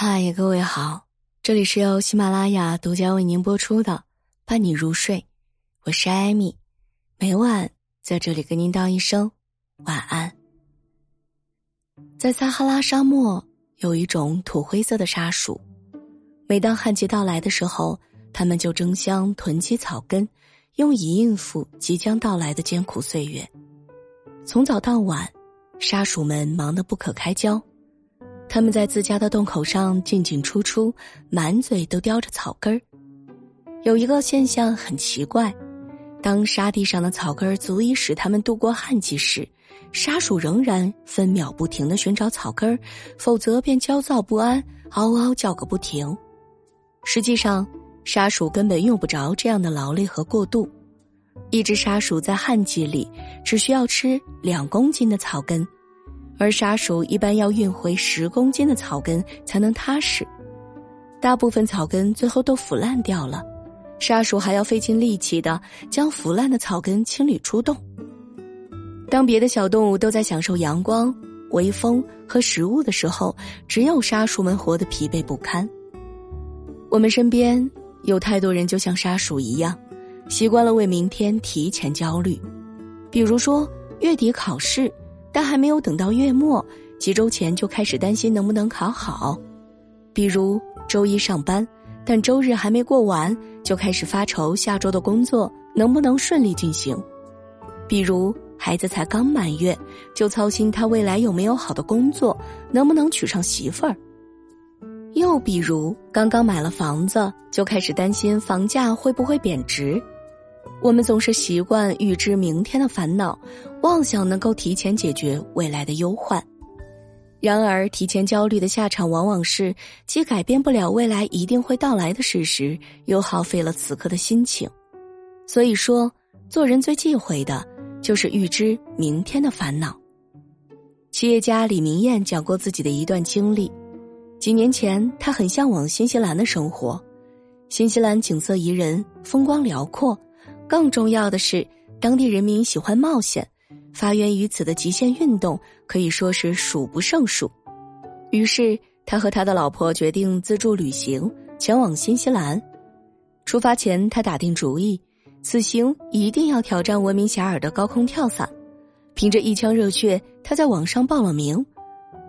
嗨，各位好，这里是由喜马拉雅独家为您播出的《伴你入睡》，我是艾米，每晚在这里跟您道一声晚安。在撒哈拉沙漠有一种土灰色的沙鼠，每当旱季到来的时候，它们就争相囤积草根，用以应付即将到来的艰苦岁月。从早到晚，沙鼠们忙得不可开交。他们在自家的洞口上进进出出，满嘴都叼着草根儿。有一个现象很奇怪：当沙地上的草根儿足以使他们度过旱季时，沙鼠仍然分秒不停的寻找草根儿，否则便焦躁不安，嗷嗷叫个不停。实际上，沙鼠根本用不着这样的劳累和过度。一只沙鼠在旱季里只需要吃两公斤的草根。而沙鼠一般要运回十公斤的草根才能踏实，大部分草根最后都腐烂掉了，沙鼠还要费尽力气的将腐烂的草根清理出洞。当别的小动物都在享受阳光、微风和食物的时候，只有沙鼠们活得疲惫不堪。我们身边有太多人就像沙鼠一样，习惯了为明天提前焦虑，比如说月底考试。但还没有等到月末，几周前就开始担心能不能考好；比如周一上班，但周日还没过完，就开始发愁下周的工作能不能顺利进行；比如孩子才刚满月，就操心他未来有没有好的工作，能不能娶上媳妇儿；又比如刚刚买了房子，就开始担心房价会不会贬值。我们总是习惯预知明天的烦恼，妄想能够提前解决未来的忧患。然而，提前焦虑的下场往往是既改变不了未来一定会到来的事实，又耗费了此刻的心情。所以说，做人最忌讳的就是预知明天的烦恼。企业家李明艳讲过自己的一段经历：几年前，他很向往新西兰的生活，新西兰景色宜人，风光辽阔。更重要的是，当地人民喜欢冒险，发源于此的极限运动可以说是数不胜数。于是，他和他的老婆决定自助旅行前往新西兰。出发前，他打定主意，此行一定要挑战闻名遐迩的高空跳伞。凭着一腔热血，他在网上报了名。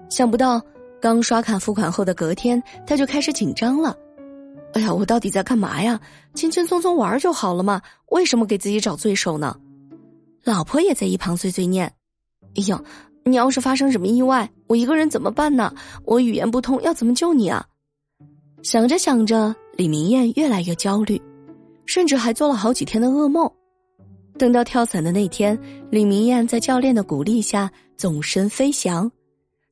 想不到，刚刷卡付款后的隔天，他就开始紧张了。哎呀，我到底在干嘛呀？轻轻松松玩就好了嘛，为什么给自己找罪受呢？老婆也在一旁碎碎念：“哎呦，你要是发生什么意外，我一个人怎么办呢？我语言不通，要怎么救你啊？”想着想着，李明艳越来越焦虑，甚至还做了好几天的噩梦。等到跳伞的那天，李明艳在教练的鼓励下纵身飞翔，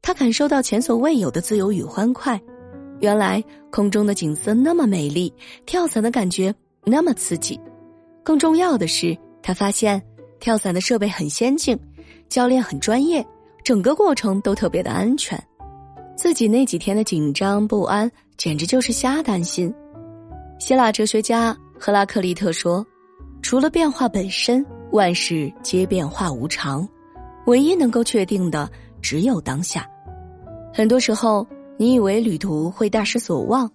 她感受到前所未有的自由与欢快。原来空中的景色那么美丽，跳伞的感觉那么刺激。更重要的是，他发现跳伞的设备很先进，教练很专业，整个过程都特别的安全。自己那几天的紧张不安，简直就是瞎担心。希腊哲学家赫拉克利特说：“除了变化本身，万事皆变化无常，唯一能够确定的只有当下。”很多时候。你以为旅途会大失所望，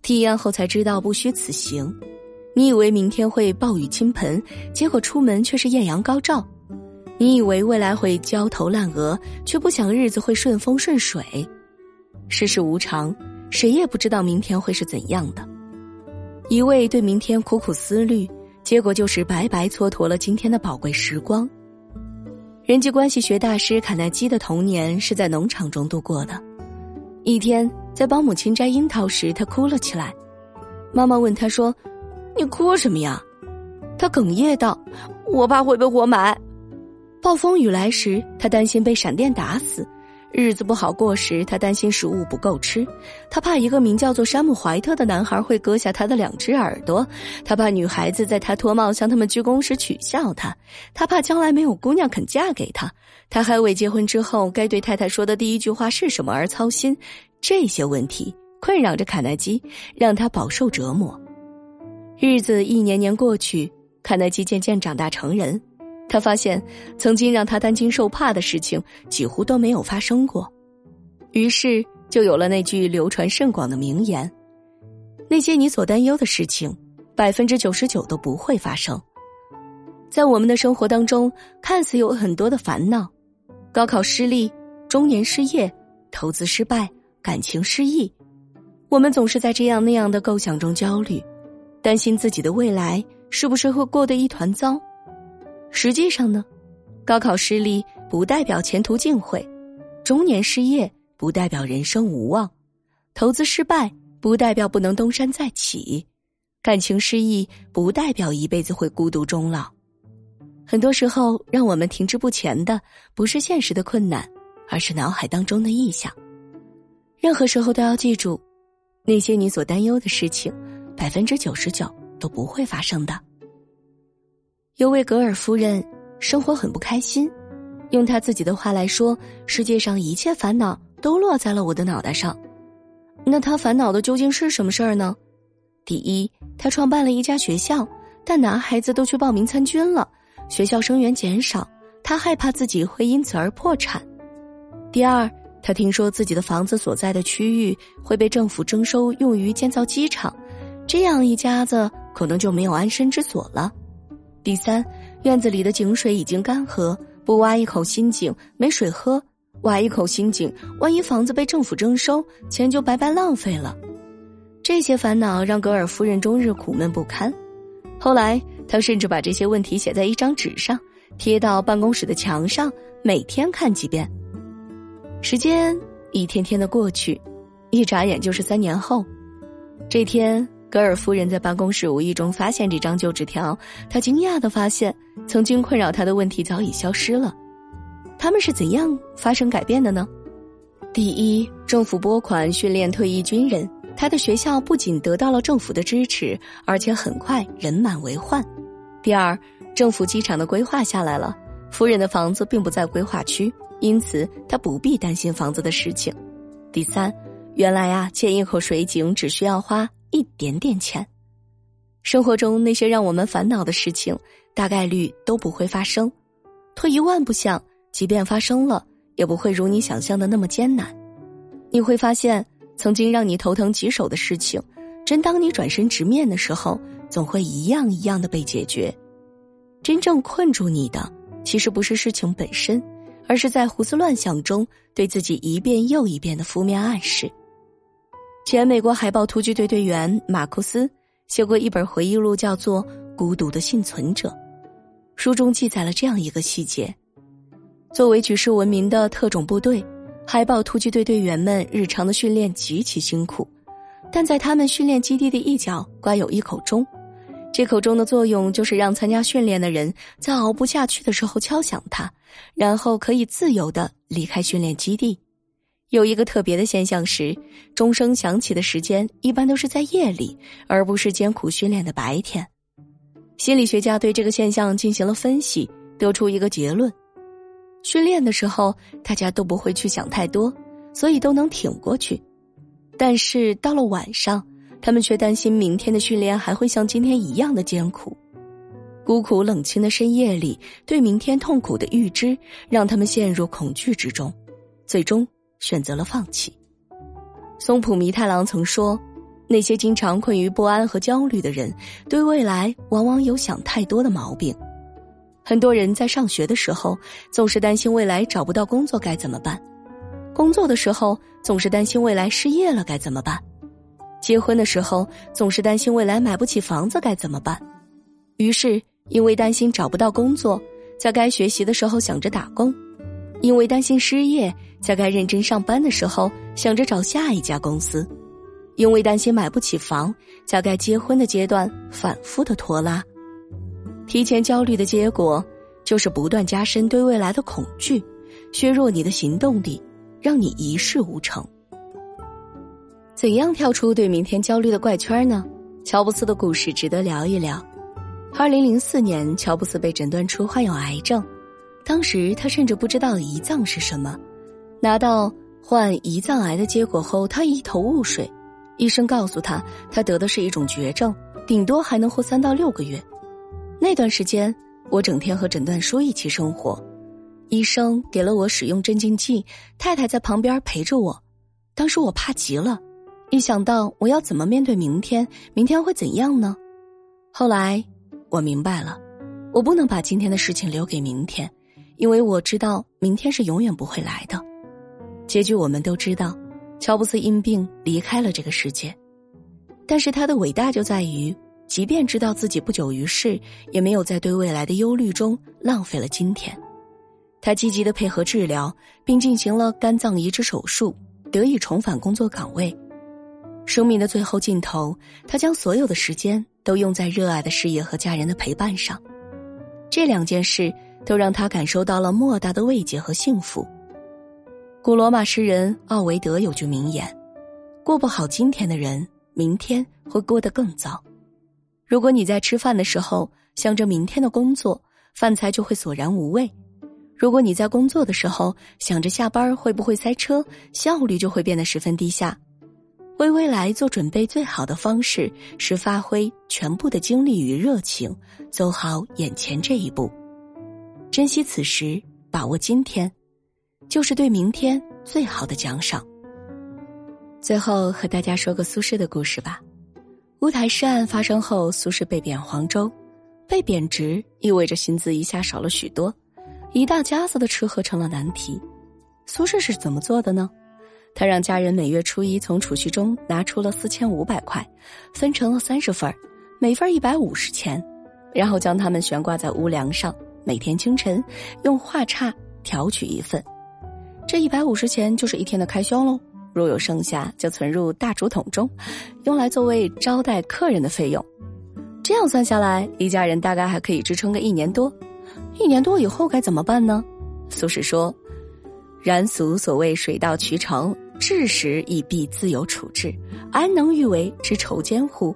体验后才知道不虚此行；你以为明天会暴雨倾盆，结果出门却是艳阳高照；你以为未来会焦头烂额，却不想日子会顺风顺水。世事无常，谁也不知道明天会是怎样的。一味对明天苦苦思虑，结果就是白白蹉跎了今天的宝贵时光。人际关系学大师卡耐基的童年是在农场中度过的。一天，在帮母亲摘樱桃时，他哭了起来。妈妈问他说：“你哭什么呀？”他哽咽道：“我怕会被活埋。暴风雨来时，他担心被闪电打死；日子不好过时，他担心食物不够吃。他怕一个名叫做山姆·怀特的男孩会割下他的两只耳朵；他怕女孩子在他脱帽向他们鞠躬时取笑他；他怕将来没有姑娘肯嫁给他。他还为结婚之后该对太太说的第一句话是什么而操心。这些问题困扰着卡耐基，让他饱受折磨。日子一年年过去，卡耐基渐渐长大成人。他发现，曾经让他担惊受怕的事情几乎都没有发生过。于是，就有了那句流传甚广的名言：“那些你所担忧的事情，百分之九十九都不会发生。”在我们的生活当中，看似有很多的烦恼：高考失利、中年失业、投资失败、感情失意。我们总是在这样那样的构想中焦虑，担心自己的未来是不是会过得一团糟。实际上呢，高考失利不代表前途尽毁，中年失业不代表人生无望，投资失败不代表不能东山再起，感情失意不代表一辈子会孤独终老。很多时候，让我们停滞不前的不是现实的困难，而是脑海当中的臆想。任何时候都要记住。那些你所担忧的事情，百分之九十九都不会发生的。有位格尔夫人生活很不开心，用她自己的话来说，世界上一切烦恼都落在了我的脑袋上。那她烦恼的究竟是什么事儿呢？第一，她创办了一家学校，但男孩子都去报名参军了，学校生源减少，她害怕自己会因此而破产。第二。他听说自己的房子所在的区域会被政府征收用于建造机场，这样一家子可能就没有安身之所了。第三，院子里的井水已经干涸，不挖一口新井没水喝，挖一口新井，万一房子被政府征收，钱就白白浪费了。这些烦恼让格尔夫人终日苦闷不堪。后来，他甚至把这些问题写在一张纸上，贴到办公室的墙上，每天看几遍。时间一天天的过去，一眨眼就是三年后。这天，格尔夫人在办公室无意中发现这张旧纸条，她惊讶的发现，曾经困扰她的问题早已消失了。他们是怎样发生改变的呢？第一，政府拨款训练退役军人，他的学校不仅得到了政府的支持，而且很快人满为患。第二，政府机场的规划下来了，夫人的房子并不在规划区。因此，他不必担心房子的事情。第三，原来啊，建一口水井只需要花一点点钱。生活中那些让我们烦恼的事情，大概率都不会发生。退一万步想，即便发生了，也不会如你想象的那么艰难。你会发现，曾经让你头疼棘手的事情，真当你转身直面的时候，总会一样一样的被解决。真正困住你的，其实不是事情本身。而是在胡思乱想中对自己一遍又一遍的负面暗示。前美国海豹突击队队员马库斯写过一本回忆录，叫做《孤独的幸存者》。书中记载了这样一个细节：作为举世闻名的特种部队，海豹突击队队员们日常的训练极其辛苦，但在他们训练基地的一角挂有一口钟，这口钟的作用就是让参加训练的人在熬不下去的时候敲响它。然后可以自由的离开训练基地。有一个特别的现象是，钟声响起的时间一般都是在夜里，而不是艰苦训练的白天。心理学家对这个现象进行了分析，得出一个结论：训练的时候大家都不会去想太多，所以都能挺过去。但是到了晚上，他们却担心明天的训练还会像今天一样的艰苦。孤苦冷清的深夜里，对明天痛苦的预知，让他们陷入恐惧之中，最终选择了放弃。松浦弥太郎曾说：“那些经常困于不安和焦虑的人，对未来往往有想太多的毛病。”很多人在上学的时候，总是担心未来找不到工作该怎么办；工作的时候，总是担心未来失业了该怎么办；结婚的时候，总是担心未来买不起房子该怎么办。于是。因为担心找不到工作，在该学习的时候想着打工；因为担心失业，在该认真上班的时候想着找下一家公司；因为担心买不起房，在该结婚的阶段反复的拖拉。提前焦虑的结果，就是不断加深对未来的恐惧，削弱你的行动力，让你一事无成。怎样跳出对明天焦虑的怪圈呢？乔布斯的故事值得聊一聊。二零零四年，乔布斯被诊断出患有癌症，当时他甚至不知道胰脏是什么。拿到患胰脏癌的结果后，他一头雾水。医生告诉他，他得的是一种绝症，顶多还能活三到六个月。那段时间，我整天和诊断书一起生活，医生给了我使用镇静剂，太太在旁边陪着我。当时我怕极了，一想到我要怎么面对明天，明天会怎样呢？后来我明白了，我不能把今天的事情留给明天，因为我知道明天是永远不会来的。结局我们都知道，乔布斯因病离开了这个世界，但是他的伟大就在于，即便知道自己不久于世，也没有在对未来的忧虑中浪费了今天。他积极的配合治疗，并进行了肝脏移植手术，得以重返工作岗位。生命的最后尽头，他将所有的时间都用在热爱的事业和家人的陪伴上。这两件事都让他感受到了莫大的慰藉和幸福。古罗马诗人奥维德有句名言：“过不好今天的人，明天会过得更糟。”如果你在吃饭的时候想着明天的工作，饭菜就会索然无味。如果你在工作的时候想着下班会不会塞车，效率就会变得十分低下。为未来做准备，最好的方式是发挥全部的精力与热情，走好眼前这一步，珍惜此时，把握今天，就是对明天最好的奖赏。最后和大家说个苏轼的故事吧。乌台诗案发生后，苏轼被贬黄州，被贬职意味着薪资一下少了许多。一大家子的吃喝成了难题，苏轼是怎么做的呢？他让家人每月初一从储蓄中拿出了四千五百块，分成了三十份每份一百五十钱，然后将它们悬挂在屋梁上，每天清晨用画叉挑取一份，这一百五十钱就是一天的开销喽。若有剩下，就存入大竹筒中，用来作为招待客人的费用。这样算下来，一家人大概还可以支撑个一年多。一年多以后该怎么办呢？苏轼说：“然俗所谓水到渠成，至时亦必自有处置，安能欲为之愁艰乎？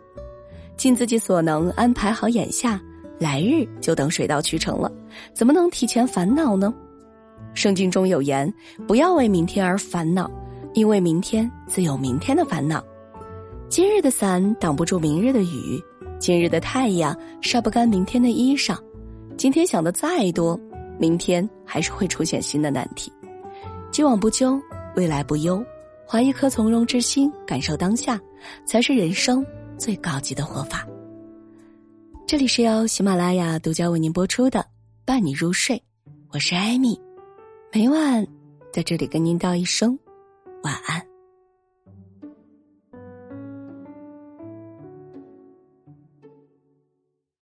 尽自己所能安排好眼下，来日就等水到渠成了，怎么能提前烦恼呢？”圣经中有言：“不要为明天而烦恼，因为明天自有明天的烦恼。今日的伞挡不住明日的雨，今日的太阳晒不干明天的衣裳。”今天想的再多，明天还是会出现新的难题。既往不咎，未来不忧，怀一颗从容之心，感受当下，才是人生最高级的活法。这里是由喜马拉雅独家为您播出的《伴你入睡》，我是艾米，每晚在这里跟您道一声晚安。